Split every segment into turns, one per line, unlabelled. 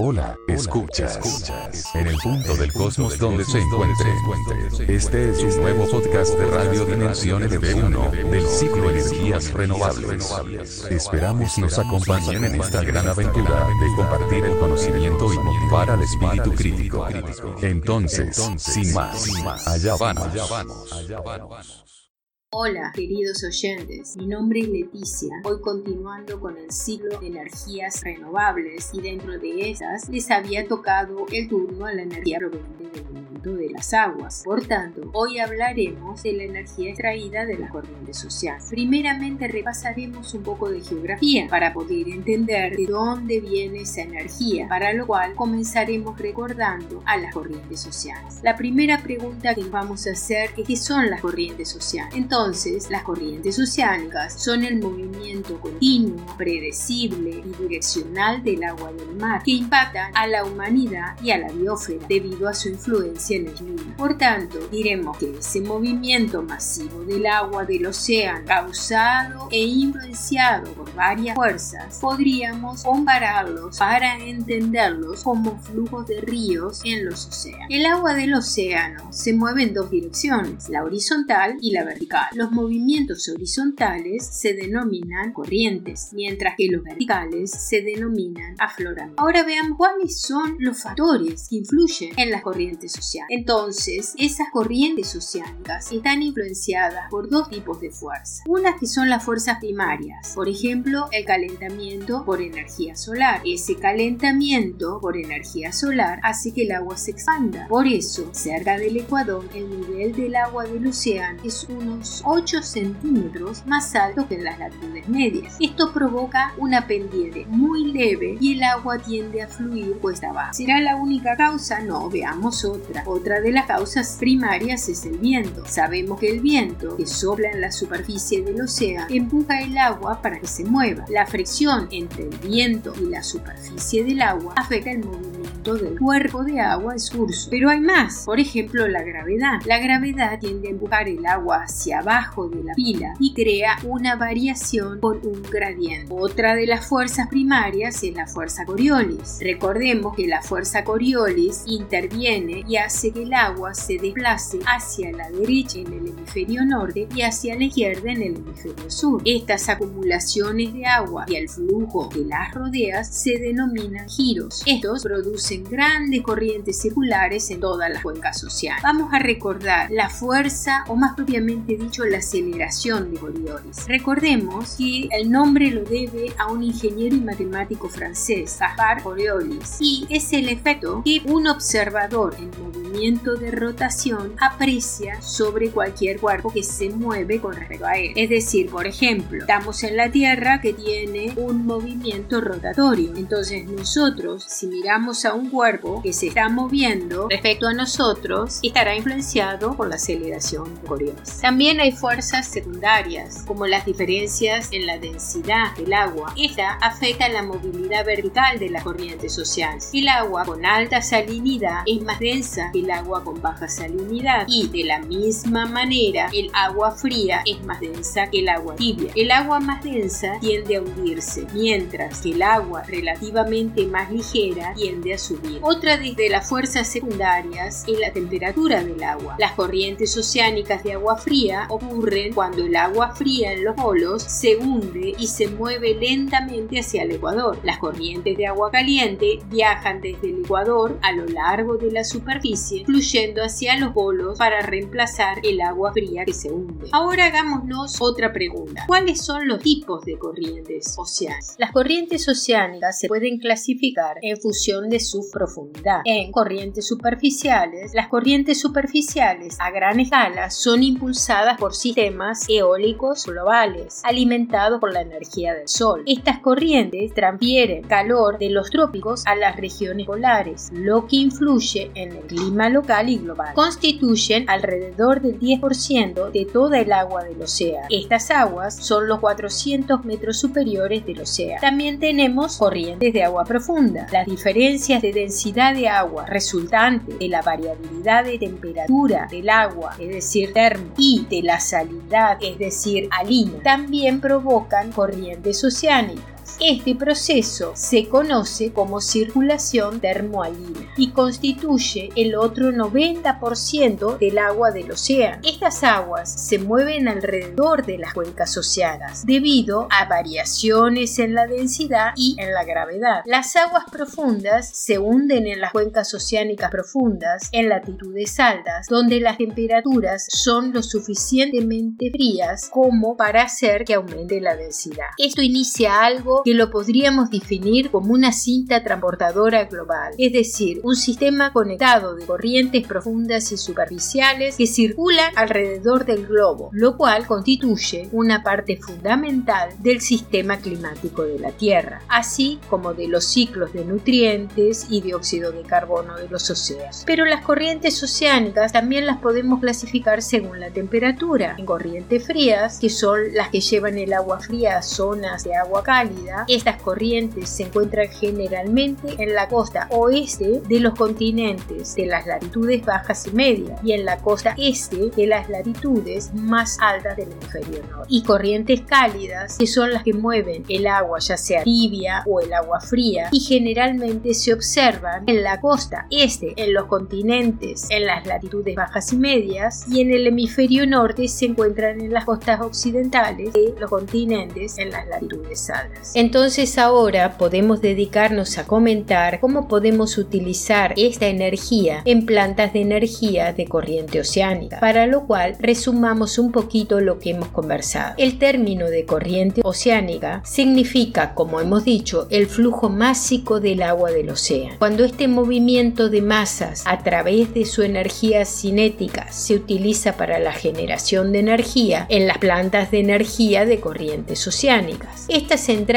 Hola, escuchas, en el punto del cosmos donde se encuentre. Este es un nuevo podcast de Radio Dimensiones de 1 del ciclo Energías Renovables. Esperamos nos acompañen en esta gran aventura de compartir el conocimiento y motivar al espíritu crítico. Entonces, sin más, allá vamos.
Hola, queridos oyentes, mi nombre es Leticia. Hoy continuando con el ciclo de energías renovables y dentro de esas les había tocado el turno a la energía proveniente del mundo de las aguas. Por tanto, hoy hablaremos de la energía extraída de la corriente social. Primeramente repasaremos un poco de geografía para poder entender de dónde viene esa energía, para lo cual comenzaremos recordando a las corrientes sociales. La primera pregunta que vamos a hacer es qué son las corrientes sociales. Entonces, entonces, las corrientes oceánicas son el movimiento continuo, predecible y direccional del agua del mar que impactan a la humanidad y a la biosfera debido a su influencia Por tanto, diremos que ese movimiento masivo del agua del océano causado e influenciado por varias fuerzas podríamos compararlos para entenderlos como flujos de ríos en los océanos. El agua del océano se mueve en dos direcciones, la horizontal y la vertical. Los movimientos horizontales se denominan corrientes, mientras que los verticales se denominan afloramientos. Ahora vean cuáles son los factores que influyen en las corrientes sociales. Entonces, esas corrientes oceánicas están influenciadas por dos tipos de fuerzas. Unas que son las fuerzas primarias, por ejemplo, el calentamiento por energía solar. Ese calentamiento por energía solar hace que el agua se expanda. Por eso, cerca del Ecuador, el nivel del agua del océano es unos 8 centímetros más alto que en las latitudes medias. Esto provoca una pendiente muy leve y el agua tiende a fluir cuesta abajo. ¿Será la única causa? No, veamos otra. Otra de las causas primarias es el viento. Sabemos que el viento que sopla en la superficie del océano empuja el agua para que se mueva. La fricción entre el viento y la superficie del agua afecta el movimiento del cuerpo de agua en su curso. Pero hay más, por ejemplo la gravedad. La gravedad tiende a empujar el agua hacia abajo de la pila y crea una variación por un gradiente. Otra de las fuerzas primarias es la fuerza Coriolis. Recordemos que la fuerza Coriolis interviene y hace que el agua se desplace hacia la derecha en el hemisferio norte y hacia la izquierda en el hemisferio sur. Estas acumulaciones de agua y el flujo que las rodea se denominan giros. Estos producen grandes corrientes circulares en todas las cuencas sociales. Vamos a recordar la fuerza o más propiamente dicho la aceleración de Coriolis. Recordemos que el nombre lo debe a un ingeniero y matemático francés, Gaspard Coriolis, y es el efecto que un observador en movimiento de rotación aprecia sobre cualquier cuerpo que se mueve con respecto a él. Es decir, por ejemplo, estamos en la Tierra que tiene un movimiento rotatorio. Entonces nosotros, si miramos a un cuerpo que se está moviendo respecto a nosotros, estará influenciado por la aceleración Coriolis. También hay fuerzas secundarias, como las diferencias en la densidad del agua. Esta afecta la movilidad vertical de la corriente social. El agua con alta salinidad es más densa que el agua con baja salinidad y de la misma manera el agua fría es más densa que el agua tibia. El agua más densa tiende a hundirse, mientras que el agua relativamente más ligera tiende a subir. Otra de las fuerzas secundarias es la temperatura del agua. Las corrientes oceánicas de agua fría ocurren cuando el agua fría en los polos se hunde y se mueve lentamente hacia el ecuador. Las corrientes de agua caliente viajan desde el ecuador a lo largo de la superficie, fluyendo hacia los polos para reemplazar el agua fría que se hunde. Ahora hagámonos otra pregunta. ¿Cuáles son los tipos de corrientes oceánicas? Las corrientes oceánicas se pueden clasificar en función de su profundidad. En corrientes superficiales, las corrientes superficiales a gran escala son impulsadas por sistemas eólicos globales, alimentados por la energía del sol. Estas corrientes transfieren calor de los trópicos a las regiones polares, lo que influye en el clima local y global. Constituyen alrededor del 10% de toda el agua del océano. Estas aguas son los 400 metros superiores del océano. También tenemos corrientes de agua profunda. Las diferencias de densidad de agua resultantes de la variabilidad de temperatura del agua, es decir, termo, y de la salinidad, es decir, alina, también provocan corrientes oceánicas. Este proceso se conoce como circulación termoalina y constituye el otro 90% del agua del océano. Estas aguas se mueven alrededor de las cuencas oceánicas debido a variaciones en la densidad y en la gravedad. Las aguas profundas se hunden en las cuencas oceánicas profundas en latitudes altas, donde las temperaturas son lo suficientemente frías como para hacer que aumente la densidad. Esto inicia algo que lo podríamos definir como una cinta transportadora global, es decir, un sistema conectado de corrientes profundas y superficiales que circulan alrededor del globo, lo cual constituye una parte fundamental del sistema climático de la Tierra, así como de los ciclos de nutrientes y dióxido de carbono de los océanos. Pero las corrientes oceánicas también las podemos clasificar según la temperatura. En corrientes frías, que son las que llevan el agua fría a zonas de agua cálida, estas corrientes se encuentran generalmente en la costa oeste de los continentes de las latitudes bajas y medias y en la costa este de las latitudes más altas del hemisferio norte. Y corrientes cálidas, que son las que mueven el agua ya sea tibia o el agua fría y generalmente se observan en la costa este, en los continentes, en las latitudes bajas y medias y en el hemisferio norte se encuentran en las costas occidentales de los continentes en las latitudes altas. Entonces ahora podemos dedicarnos a comentar cómo podemos utilizar esta energía en plantas de energía de corriente oceánica, para lo cual resumamos un poquito lo que hemos conversado. El término de corriente oceánica significa, como hemos dicho, el flujo másico del agua del océano. Cuando este movimiento de masas a través de su energía cinética se utiliza para la generación de energía en las plantas de energía de corrientes oceánicas.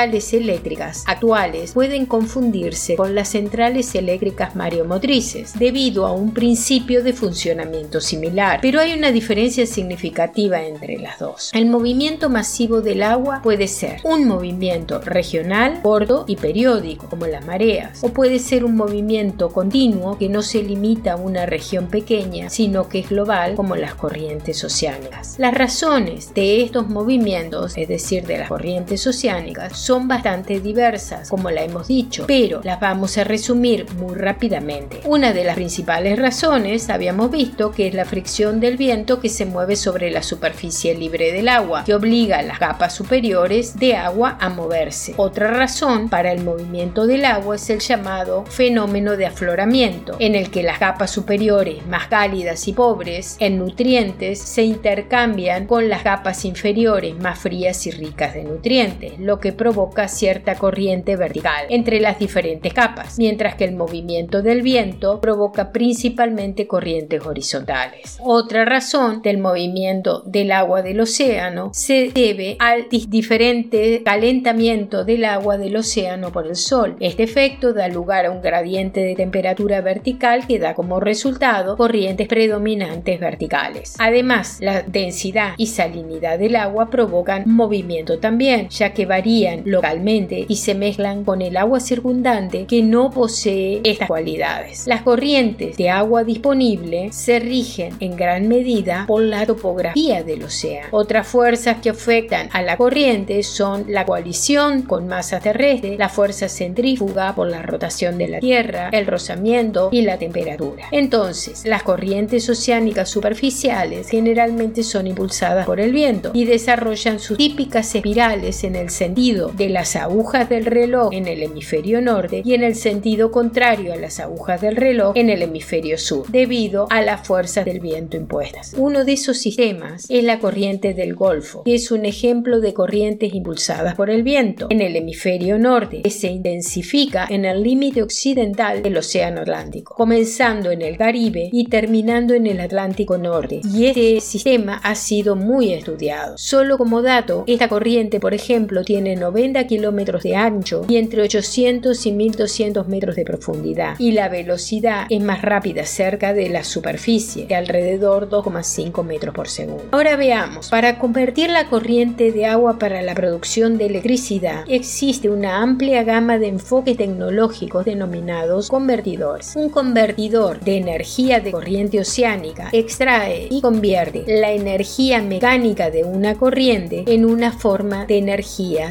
Centrales eléctricas actuales pueden confundirse con las centrales eléctricas mareomotrices debido a un principio de funcionamiento similar, pero hay una diferencia significativa entre las dos. El movimiento masivo del agua puede ser un movimiento regional, corto y periódico, como las mareas, o puede ser un movimiento continuo que no se limita a una región pequeña, sino que es global, como las corrientes oceánicas. Las razones de estos movimientos, es decir, de las corrientes oceánicas, son bastante diversas, como la hemos dicho, pero las vamos a resumir muy rápidamente. Una de las principales razones habíamos visto que es la fricción del viento que se mueve sobre la superficie libre del agua, que obliga a las capas superiores de agua a moverse. Otra razón para el movimiento del agua es el llamado fenómeno de afloramiento, en el que las capas superiores más cálidas y pobres en nutrientes se intercambian con las capas inferiores más frías y ricas de nutrientes, lo que provoca cierta corriente vertical entre las diferentes capas, mientras que el movimiento del viento provoca principalmente corrientes horizontales. Otra razón del movimiento del agua del océano se debe al diferente calentamiento del agua del océano por el sol. Este efecto da lugar a un gradiente de temperatura vertical que da como resultado corrientes predominantes verticales. Además, la densidad y salinidad del agua provocan movimiento también, ya que varían localmente y se mezclan con el agua circundante que no posee estas cualidades. Las corrientes de agua disponible se rigen en gran medida por la topografía del océano. Otras fuerzas que afectan a la corriente son la coalición con masa terrestre, la fuerza centrífuga por la rotación de la Tierra, el rozamiento y la temperatura. Entonces, las corrientes oceánicas superficiales generalmente son impulsadas por el viento y desarrollan sus típicas espirales en el sentido de las agujas del reloj en el hemisferio norte y en el sentido contrario a las agujas del reloj en el hemisferio sur, debido a las fuerzas del viento impuestas. Uno de esos sistemas es la corriente del Golfo, que es un ejemplo de corrientes impulsadas por el viento en el hemisferio norte, que se intensifica en el límite occidental del Océano Atlántico, comenzando en el Caribe y terminando en el Atlántico Norte. Y este sistema ha sido muy estudiado. Solo como dato, esta corriente, por ejemplo, tiene 90 kilómetros de ancho y entre 800 y 1200 metros de profundidad y la velocidad es más rápida cerca de la superficie, de alrededor 2,5 metros por segundo. Ahora veamos, para convertir la corriente de agua para la producción de electricidad existe una amplia gama de enfoques tecnológicos denominados convertidores. Un convertidor de energía de corriente oceánica extrae y convierte la energía mecánica de una corriente en una forma de energía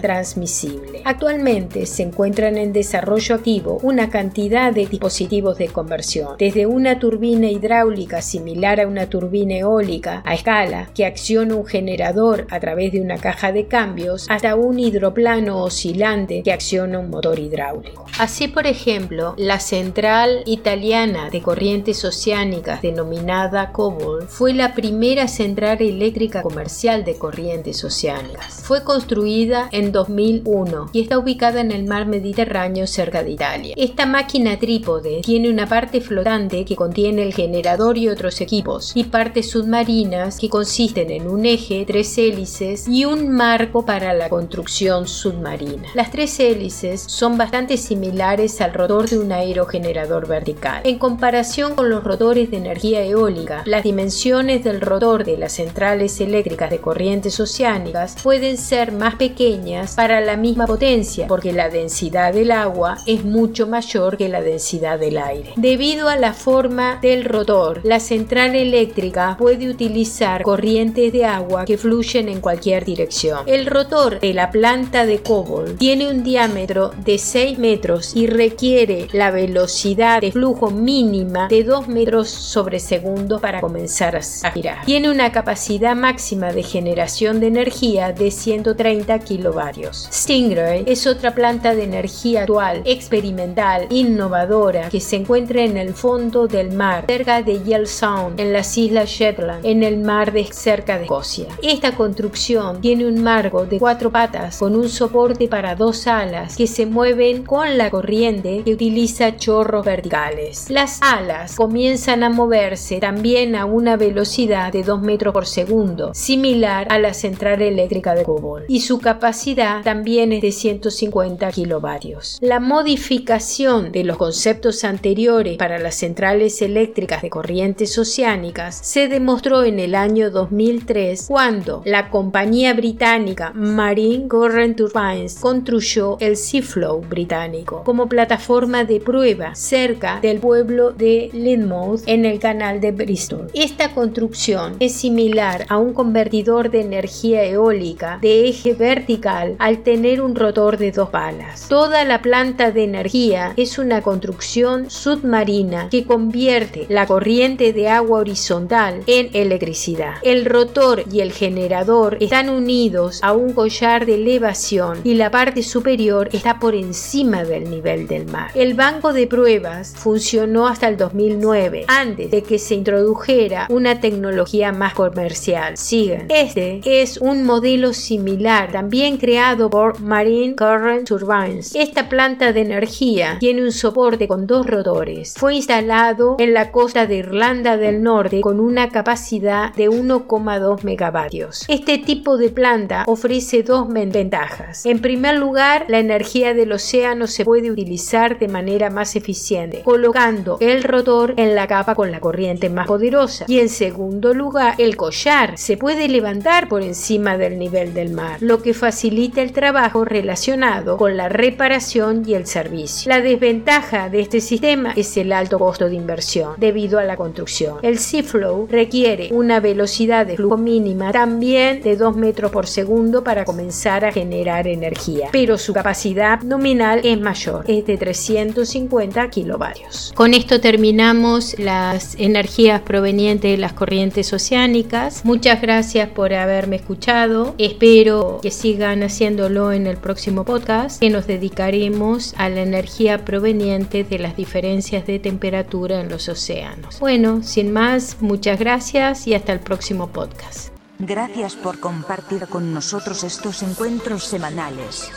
Actualmente se encuentran en desarrollo activo una cantidad de dispositivos de conversión, desde una turbina hidráulica similar a una turbina eólica a escala que acciona un generador a través de una caja de cambios hasta un hidroplano oscilante que acciona un motor hidráulico. Así, por ejemplo, la central italiana de corrientes oceánicas denominada COBOL fue la primera central eléctrica comercial de corrientes oceánicas. Fue construida en 2001 y está ubicada en el mar Mediterráneo cerca de Italia. Esta máquina trípode tiene una parte flotante que contiene el generador y otros equipos y partes submarinas que consisten en un eje, tres hélices y un marco para la construcción submarina. Las tres hélices son bastante similares al rotor de un aerogenerador vertical. En comparación con los rotores de energía eólica, las dimensiones del rotor de las centrales eléctricas de corrientes oceánicas pueden ser más pequeñas para la misma potencia porque la densidad del agua es mucho mayor que la densidad del aire. Debido a la forma del rotor, la central eléctrica puede utilizar corrientes de agua que fluyen en cualquier dirección. El rotor de la planta de Cobol tiene un diámetro de 6 metros y requiere la velocidad de flujo mínima de 2 metros sobre segundo para comenzar a girar. Tiene una capacidad máxima de generación de energía de 130 kilovatios. Stingray es otra planta de energía actual, experimental, innovadora, que se encuentra en el fondo del mar, cerca de Yell Sound, en las islas Shetland, en el mar de cerca de Escocia. Esta construcción tiene un marco de cuatro patas con un soporte para dos alas que se mueven con la corriente que utiliza chorros verticales. Las alas comienzan a moverse también a una velocidad de 2 metros por segundo, similar a la central eléctrica de Cobol, y su capacidad también es de 150 kilovatios. La modificación de los conceptos anteriores para las centrales eléctricas de corrientes oceánicas se demostró en el año 2003 cuando la compañía británica Marine Current Turbines construyó el Seaflow británico como plataforma de prueba cerca del pueblo de Lynmouth en el canal de Bristol. Esta construcción es similar a un convertidor de energía eólica de eje vertical al tener un rotor de dos palas. Toda la planta de energía es una construcción submarina que convierte la corriente de agua horizontal en electricidad. El rotor y el generador están unidos a un collar de elevación y la parte superior está por encima del nivel del mar. El banco de pruebas funcionó hasta el 2009, antes de que se introdujera una tecnología más comercial. Sigan. Este es un modelo similar, también creado por Marine Current Turbines. Esta planta de energía tiene un soporte con dos rotores. Fue instalado en la costa de Irlanda del Norte con una capacidad de 1,2 megavatios. Este tipo de planta ofrece dos ventajas. En primer lugar, la energía del océano se puede utilizar de manera más eficiente, colocando el rotor en la capa con la corriente más poderosa. Y en segundo lugar, el collar se puede levantar por encima del nivel del mar, lo que facilita el trabajo relacionado con la reparación y el servicio. La desventaja de este sistema es el alto costo de inversión debido a la construcción. El Seaflow requiere una velocidad de flujo mínima también de 2 metros por segundo para comenzar a generar energía, pero su capacidad nominal es mayor, es de 350 kilovatios. Con esto terminamos las energías provenientes de las corrientes oceánicas. Muchas gracias por haberme escuchado. Espero que sigan en el próximo podcast, que nos dedicaremos a la energía proveniente de las diferencias de temperatura en los océanos. Bueno, sin más, muchas gracias y hasta el próximo podcast.
Gracias por compartir con nosotros estos encuentros semanales.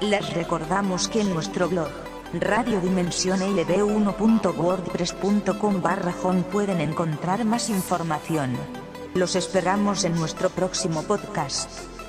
Les recordamos que en nuestro blog, radiodimensionlb1.wordpress.com barra home pueden encontrar más información. Los esperamos en nuestro próximo podcast.